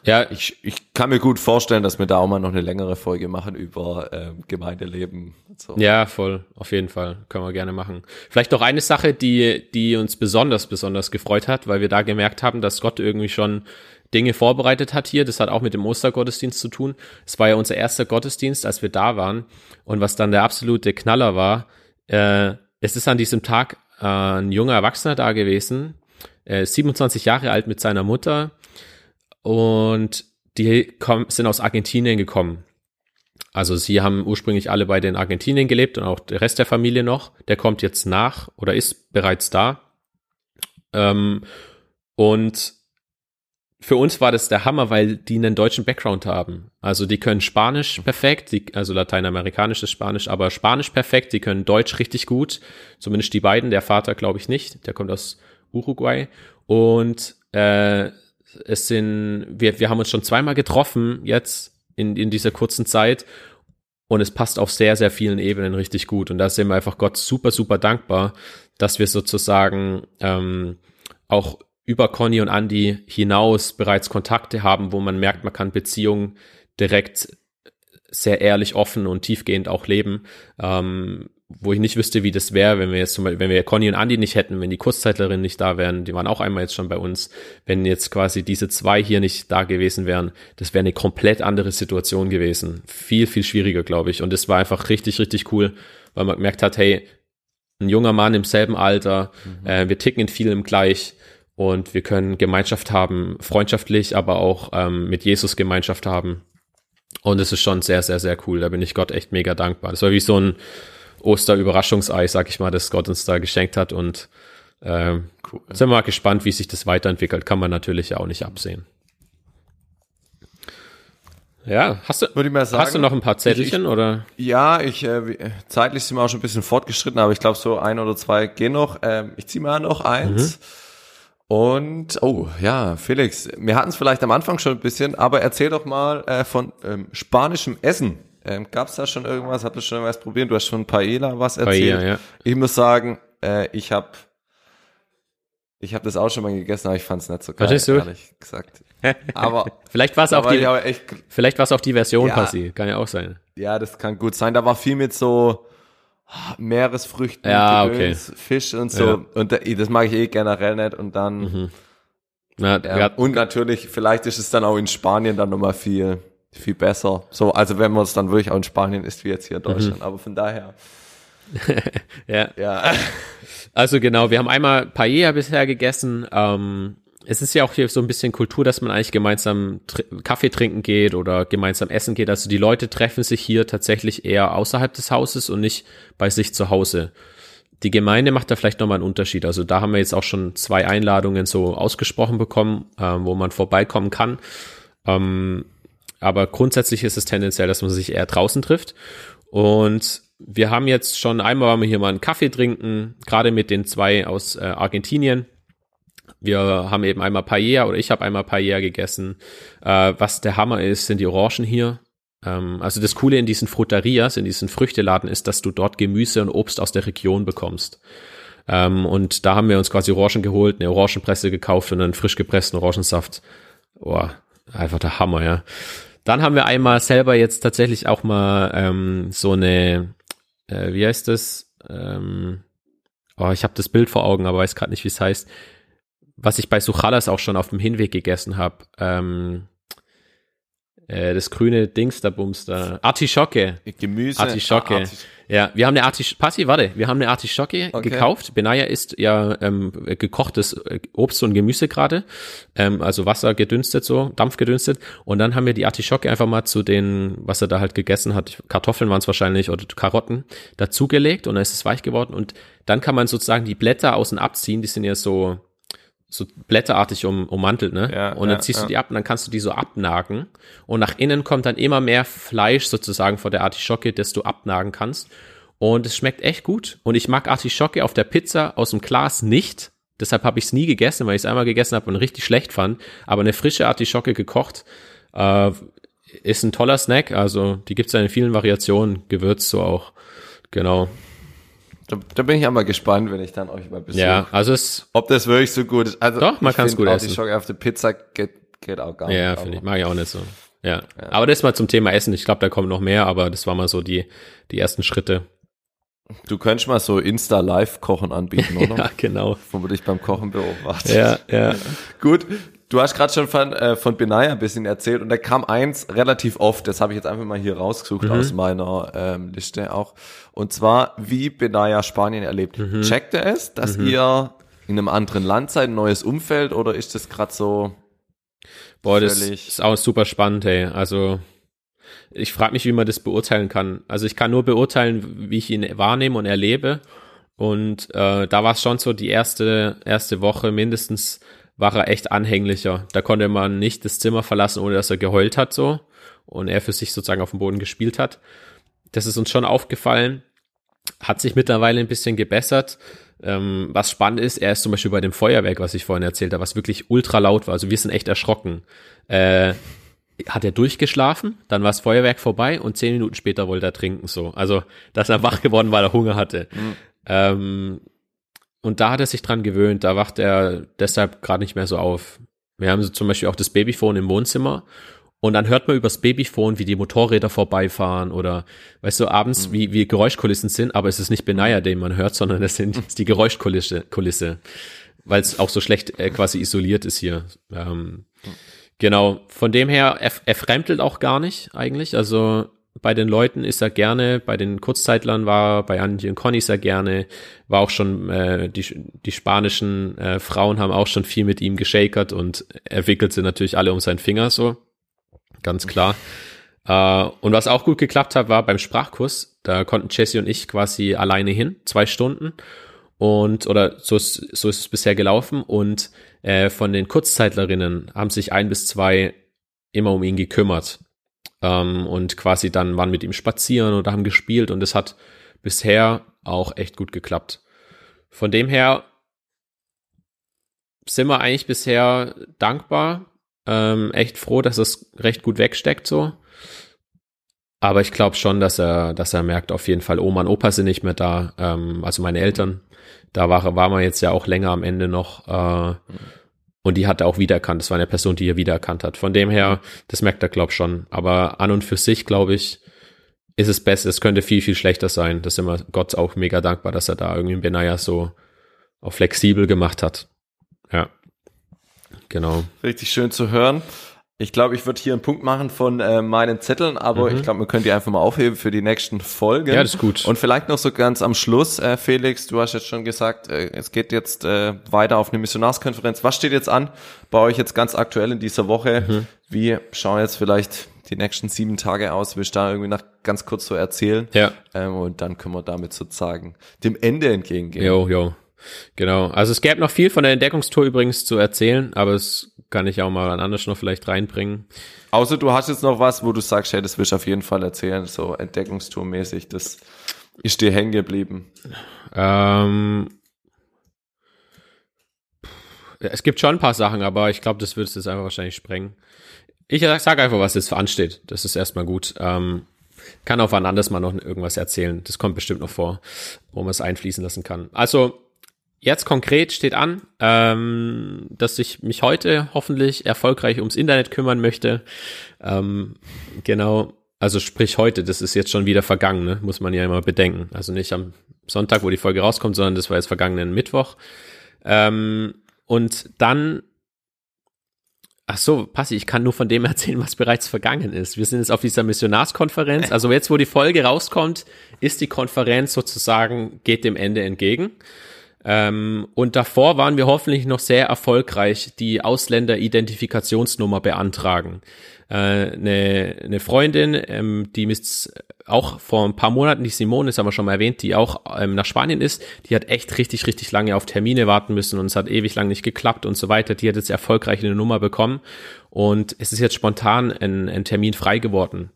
Ja, ich, ich kann mir gut vorstellen, dass wir da auch mal noch eine längere Folge machen über äh, Gemeindeleben. So. Ja, voll, auf jeden Fall. Können wir gerne machen. Vielleicht noch eine Sache, die, die uns besonders, besonders gefreut hat, weil wir da gemerkt haben, dass Gott irgendwie schon Dinge vorbereitet hat hier. Das hat auch mit dem Ostergottesdienst zu tun. Es war ja unser erster Gottesdienst, als wir da waren. Und was dann der absolute Knaller war, äh, es ist an diesem Tag äh, ein junger Erwachsener da gewesen, äh, 27 Jahre alt mit seiner Mutter und die sind aus Argentinien gekommen. Also sie haben ursprünglich alle bei den Argentinien gelebt und auch der Rest der Familie noch. Der kommt jetzt nach oder ist bereits da. Ähm, und für uns war das der Hammer, weil die einen deutschen Background haben. Also die können Spanisch perfekt, die, also lateinamerikanisches Spanisch, aber Spanisch perfekt, die können Deutsch richtig gut. Zumindest die beiden, der Vater glaube ich nicht, der kommt aus Uruguay. Und äh, es sind, wir, wir haben uns schon zweimal getroffen jetzt in, in dieser kurzen Zeit und es passt auf sehr, sehr vielen Ebenen richtig gut. Und da sind wir einfach Gott super, super dankbar, dass wir sozusagen ähm, auch über Conny und Andy hinaus bereits Kontakte haben, wo man merkt, man kann Beziehungen direkt sehr ehrlich, offen und tiefgehend auch leben. Ähm, wo ich nicht wüsste, wie das wäre, wenn wir jetzt zum Beispiel, wenn wir Conny und Andy nicht hätten, wenn die Kurzzeitlerinnen nicht da wären, die waren auch einmal jetzt schon bei uns, wenn jetzt quasi diese zwei hier nicht da gewesen wären, das wäre eine komplett andere Situation gewesen. Viel, viel schwieriger, glaube ich. Und das war einfach richtig, richtig cool, weil man gemerkt hat, hey, ein junger Mann im selben Alter. Mhm. Äh, wir ticken in vielem gleich und wir können Gemeinschaft haben, freundschaftlich, aber auch ähm, mit Jesus Gemeinschaft haben. Und es ist schon sehr, sehr, sehr cool. Da bin ich Gott echt mega dankbar. Das war wie so ein Oster-Überraschungsei, sag ich mal, das Gott uns da geschenkt hat. Und äh, cool. sind wir mal gespannt, wie sich das weiterentwickelt. Kann man natürlich auch nicht absehen. Ja, hast du, Würde ich mal sagen, hast du noch ein paar Zettelchen ich, oder? Ja, ich äh, zeitlich sind wir auch schon ein bisschen fortgeschritten, aber ich glaube so ein oder zwei gehen noch. Ähm, ich ziehe mal noch eins. Mhm. Und oh ja, Felix, wir hatten es vielleicht am Anfang schon ein bisschen, aber erzähl doch mal äh, von ähm, spanischem Essen. Ähm, Gab es da schon irgendwas? Hattest du schon was probiert? Du hast schon Paella was erzählt. Paella, ja. Ich muss sagen, äh, ich habe ich habe das auch schon mal gegessen, aber ich fand es nicht so geil, Verstehst du? ehrlich gesagt. Aber vielleicht war es auch die, echt, vielleicht war es auch die Version ja, passiert, kann ja auch sein. Ja, das kann gut sein. Da war viel mit so Meeresfrüchten, ja, Gedöns, okay. Fisch und so. Ja. Und das mag ich eh generell nicht. Und dann mhm. Na, ja. und natürlich, vielleicht ist es dann auch in Spanien dann nochmal viel viel besser. So, also wenn man es dann wirklich auch in Spanien isst, wie jetzt hier in Deutschland. Mhm. Aber von daher. ja. ja. Also genau, wir haben einmal Paella bisher gegessen. Ähm, es ist ja auch hier so ein bisschen Kultur, dass man eigentlich gemeinsam tr Kaffee trinken geht oder gemeinsam essen geht. Also die Leute treffen sich hier tatsächlich eher außerhalb des Hauses und nicht bei sich zu Hause. Die Gemeinde macht da vielleicht nochmal einen Unterschied. Also da haben wir jetzt auch schon zwei Einladungen so ausgesprochen bekommen, äh, wo man vorbeikommen kann. Ähm, aber grundsätzlich ist es tendenziell, dass man sich eher draußen trifft. Und wir haben jetzt schon einmal waren wir hier mal einen Kaffee trinken, gerade mit den zwei aus äh, Argentinien. Wir haben eben einmal Paella oder ich habe einmal Paella gegessen. Äh, was der Hammer ist, sind die Orangen hier. Ähm, also das Coole in diesen Fruterias, in diesen Früchteladen ist, dass du dort Gemüse und Obst aus der Region bekommst. Ähm, und da haben wir uns quasi Orangen geholt, eine Orangenpresse gekauft und einen frisch gepressten Orangensaft. Boah, einfach der Hammer, ja. Dann haben wir einmal selber jetzt tatsächlich auch mal ähm, so eine, äh, wie heißt das? Ähm, oh, ich habe das Bild vor Augen, aber weiß gerade nicht, wie es heißt. Was ich bei Suchalas auch schon auf dem Hinweg gegessen habe. Ähm, äh, das grüne Dings da Bums da. Artischocke. Gemüse. Artischocke. Ah, Artisch ja, wir haben eine Artischocke, Passi, warte, wir haben eine Artischocke okay. gekauft. Benaya isst ja ähm, gekochtes äh, Obst und Gemüse gerade, ähm, also Wasser gedünstet so, Dampf gedünstet. Und dann haben wir die Artischocke einfach mal zu den, was er da halt gegessen hat, Kartoffeln waren es wahrscheinlich oder Karotten, dazugelegt und dann ist es weich geworden. Und dann kann man sozusagen die Blätter außen abziehen, die sind ja so so blätterartig um, ummantelt, ne? Ja, und dann ja, ziehst du die ab und dann kannst du die so abnagen. Und nach innen kommt dann immer mehr Fleisch sozusagen vor der Artischocke, das du abnagen kannst. Und es schmeckt echt gut. Und ich mag Artischocke auf der Pizza aus dem Glas nicht. Deshalb habe ich es nie gegessen, weil ich es einmal gegessen habe und richtig schlecht fand. Aber eine frische Artischocke gekocht äh, ist ein toller Snack. Also die gibt's ja in vielen Variationen, Gewürz so auch. Genau. Da, da, bin ich ja mal gespannt, wenn ich dann euch mal besuche. Ja, also es, ob das wirklich so gut ist. Also doch, man kann es gut essen. Die der Pizza geht, geht auch gar nicht. Ja, finde ich, mag ich auch nicht so. Ja. ja. Aber das mal zum Thema Essen. Ich glaube, da kommt noch mehr, aber das war mal so die, die ersten Schritte. Du könntest mal so Insta-Live-Kochen anbieten, oder? ja, genau. Wo du dich beim Kochen beobachtest. Ja, ja. Gut, Du hast gerade schon von, äh, von Benaya ein bisschen erzählt und da kam eins relativ oft, das habe ich jetzt einfach mal hier rausgesucht mhm. aus meiner ähm, Liste auch. Und zwar, wie Benaya Spanien erlebt. Mhm. Checkt er es, dass mhm. ihr in einem anderen Land seid, ein neues Umfeld oder ist das gerade so? Boah, das ist auch super spannend, ey. Also ich frage mich, wie man das beurteilen kann. Also ich kann nur beurteilen, wie ich ihn wahrnehme und erlebe. Und äh, da war es schon so die erste erste Woche mindestens war er echt anhänglicher. Da konnte man nicht das Zimmer verlassen, ohne dass er geheult hat so und er für sich sozusagen auf dem Boden gespielt hat. Das ist uns schon aufgefallen, hat sich mittlerweile ein bisschen gebessert. Ähm, was spannend ist, er ist zum Beispiel bei dem Feuerwerk, was ich vorhin erzählt habe, was wirklich ultra laut war. Also wir sind echt erschrocken. Äh, hat er durchgeschlafen, dann war das Feuerwerk vorbei und zehn Minuten später wollte er trinken so. Also, dass er wach geworden, weil er Hunger hatte. Mhm. Ähm, und da hat er sich dran gewöhnt, da wacht er deshalb gerade nicht mehr so auf. Wir haben so zum Beispiel auch das Babyphone im Wohnzimmer und dann hört man übers Babyphone, wie die Motorräder vorbeifahren oder, weißt du, abends, mhm. wie, wie Geräuschkulissen sind, aber es ist nicht Benaya, den man hört, sondern es sind die Geräuschkulisse, Kulisse, weil es auch so schlecht äh, quasi isoliert ist hier. Ähm, genau, von dem her, er, er fremdelt auch gar nicht eigentlich, also bei den Leuten ist er gerne, bei den Kurzzeitlern war, bei Angie und Conny ist er gerne, war auch schon, äh, die, die spanischen äh, Frauen haben auch schon viel mit ihm geschakert und er wickelt sie natürlich alle um seinen Finger so, ganz klar. Äh, und was auch gut geklappt hat, war beim Sprachkurs, da konnten Jesse und ich quasi alleine hin, zwei Stunden. Und, oder so ist, so ist es bisher gelaufen. Und äh, von den Kurzzeitlerinnen haben sich ein bis zwei immer um ihn gekümmert ähm, und quasi dann waren mit ihm spazieren oder haben gespielt und es hat bisher auch echt gut geklappt. Von dem her sind wir eigentlich bisher dankbar, ähm, echt froh, dass es recht gut wegsteckt so. Aber ich glaube schon, dass er, dass er merkt, auf jeden Fall, Oma und Opa sind nicht mehr da, ähm, also meine Eltern. Da war, war man jetzt ja auch länger am Ende noch. Äh, und die hat er auch wiedererkannt. Das war eine Person, die er wiedererkannt hat. Von dem her, das merkt er, glaube ich, schon. Aber an und für sich, glaube ich, ist es besser. Es könnte viel, viel schlechter sein. Das sind wir Gott auch mega dankbar, dass er da irgendwie Benaya so auch flexibel gemacht hat. Ja. Genau. Richtig schön zu hören. Ich glaube, ich würde hier einen Punkt machen von äh, meinen Zetteln, aber mhm. ich glaube, wir können die einfach mal aufheben für die nächsten Folgen. Ja, das ist gut. Und vielleicht noch so ganz am Schluss, äh, Felix, du hast jetzt schon gesagt, äh, es geht jetzt äh, weiter auf eine Missionarskonferenz. Was steht jetzt an bei euch jetzt ganz aktuell in dieser Woche? Mhm. Wie schauen jetzt vielleicht die nächsten sieben Tage aus? Willst du da irgendwie noch ganz kurz so erzählen? Ja. Ähm, und dann können wir damit sozusagen dem Ende entgegengehen. Jo, jo. Genau. Also es gäbe noch viel von der Entdeckungstour übrigens zu erzählen, aber es kann ich auch mal an anders noch vielleicht reinbringen. Außer du hast jetzt noch was, wo du sagst, hey, das willst du auf jeden Fall erzählen, so Entdeckungstour-mäßig, das ist dir hängen geblieben. Ähm, es gibt schon ein paar Sachen, aber ich glaube, das würde es jetzt einfach wahrscheinlich sprengen. Ich sag einfach, was jetzt ansteht. Das ist erstmal gut. Ähm, kann auch wann anders mal noch irgendwas erzählen. Das kommt bestimmt noch vor, wo man es einfließen lassen kann. Also, Jetzt konkret steht an, ähm, dass ich mich heute hoffentlich erfolgreich ums Internet kümmern möchte. Ähm, genau, also sprich heute, das ist jetzt schon wieder vergangen, ne? muss man ja immer bedenken. Also nicht am Sonntag, wo die Folge rauskommt, sondern das war jetzt vergangenen Mittwoch. Ähm, und dann, ach so, Passi, ich kann nur von dem erzählen, was bereits vergangen ist. Wir sind jetzt auf dieser Missionarskonferenz. Also jetzt, wo die Folge rauskommt, ist die Konferenz sozusagen, geht dem Ende entgegen. Ähm, und davor waren wir hoffentlich noch sehr erfolgreich, die Ausländeridentifikationsnummer beantragen. Äh, eine, eine Freundin, ähm, die ist auch vor ein paar Monaten, die Simone, das haben wir schon mal erwähnt, die auch ähm, nach Spanien ist, die hat echt richtig, richtig lange auf Termine warten müssen und es hat ewig lang nicht geklappt und so weiter. Die hat jetzt erfolgreich eine Nummer bekommen und es ist jetzt spontan ein, ein Termin frei geworden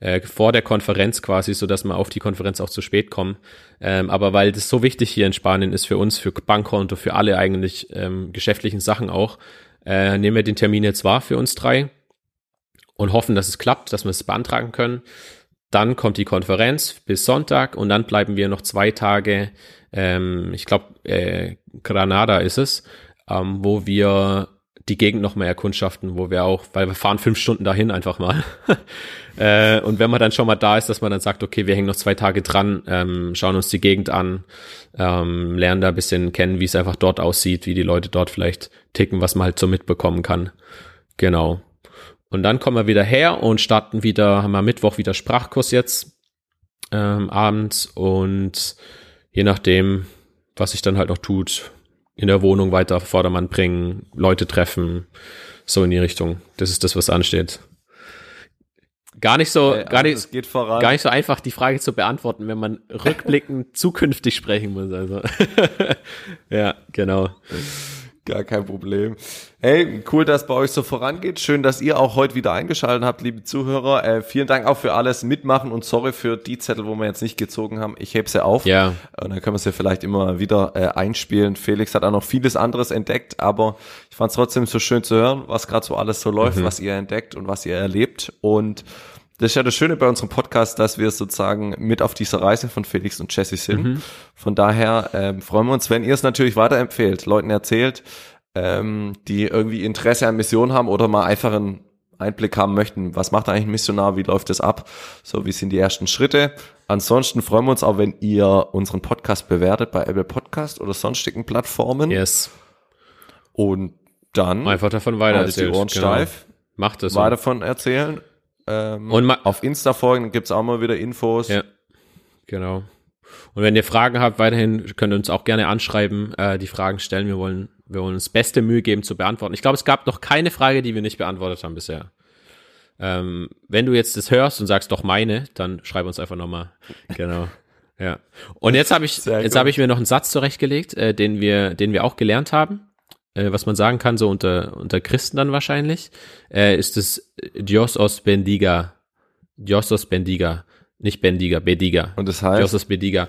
äh, vor der Konferenz quasi, so dass wir auf die Konferenz auch zu spät kommen. Ähm, aber weil das so wichtig hier in Spanien ist für uns, für Bankkonto, für alle eigentlich ähm, geschäftlichen Sachen auch, äh, nehmen wir den Termin jetzt wahr für uns drei und hoffen, dass es klappt, dass wir es beantragen können. Dann kommt die Konferenz bis Sonntag und dann bleiben wir noch zwei Tage, ähm, ich glaube, äh, Granada ist es, ähm, wo wir die Gegend noch mal erkundschaften, wo wir auch, weil wir fahren fünf Stunden dahin einfach mal. äh, und wenn man dann schon mal da ist, dass man dann sagt, okay, wir hängen noch zwei Tage dran, ähm, schauen uns die Gegend an, ähm, lernen da ein bisschen kennen, wie es einfach dort aussieht, wie die Leute dort vielleicht ticken, was man halt so mitbekommen kann. Genau. Und dann kommen wir wieder her und starten wieder, haben wir Mittwoch wieder Sprachkurs jetzt ähm, abends und je nachdem, was sich dann halt noch tut, in der Wohnung weiter auf Vordermann bringen, Leute treffen, so in die Richtung. Das ist das, was ansteht. Gar nicht so, äh, gar nicht, gar nicht so einfach, die Frage zu beantworten, wenn man rückblickend zukünftig sprechen muss. Also, ja, genau. Gar kein Problem. Hey, cool, dass bei euch so vorangeht. Schön, dass ihr auch heute wieder eingeschaltet habt, liebe Zuhörer. Äh, vielen Dank auch für alles Mitmachen und sorry für die Zettel, wo wir jetzt nicht gezogen haben. Ich heb sie auf. Ja. Und dann können wir sie vielleicht immer wieder äh, einspielen. Felix hat auch noch vieles anderes entdeckt, aber ich fand es trotzdem so schön zu hören, was gerade so alles so läuft, mhm. was ihr entdeckt und was ihr erlebt. Und das ist ja das Schöne bei unserem Podcast, dass wir sozusagen mit auf dieser Reise von Felix und Jesse sind. Mhm. Von daher ähm, freuen wir uns, wenn ihr es natürlich weiterempfehlt, Leuten erzählt, ähm, die irgendwie Interesse an Mission haben oder mal einfach einen Einblick haben möchten, was macht eigentlich ein Missionar, wie läuft es ab, so wie sind die ersten Schritte. Ansonsten freuen wir uns auch, wenn ihr unseren Podcast bewertet bei Apple Podcast oder sonstigen Plattformen. Yes. Und dann einfach davon weiter erzählen. Die Ohren genau. steif. Macht es. Weiter davon erzählen ähm, Und auf Insta folgen, gibt's auch mal wieder Infos. Ja, genau. Und wenn ihr Fragen habt, weiterhin könnt ihr uns auch gerne anschreiben, äh, die Fragen stellen. Wir wollen, wir wollen uns beste Mühe geben zu beantworten. Ich glaube, es gab noch keine Frage, die wir nicht beantwortet haben bisher. Ähm, wenn du jetzt das hörst und sagst doch meine, dann schreib uns einfach nochmal. Genau. Ja. Und jetzt habe ich, Sehr jetzt habe ich mir noch einen Satz zurechtgelegt, äh, den wir, den wir auch gelernt haben, äh, was man sagen kann, so unter, unter Christen dann wahrscheinlich, äh, ist es Dios os bendiga. Dios os bendiga. Nicht bendiga, bediga. Und das Dios heißt, os bendiga.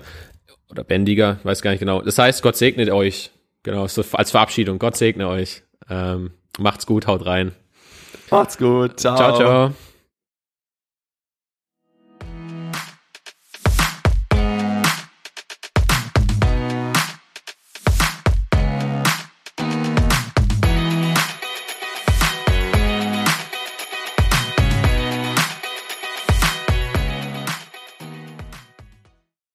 Oder bendiga, weiß gar nicht genau. Das heißt, Gott segnet euch. Genau, so als Verabschiedung. Gott segne euch. Ähm, macht's gut, haut rein. macht's gut. Ciao, ciao.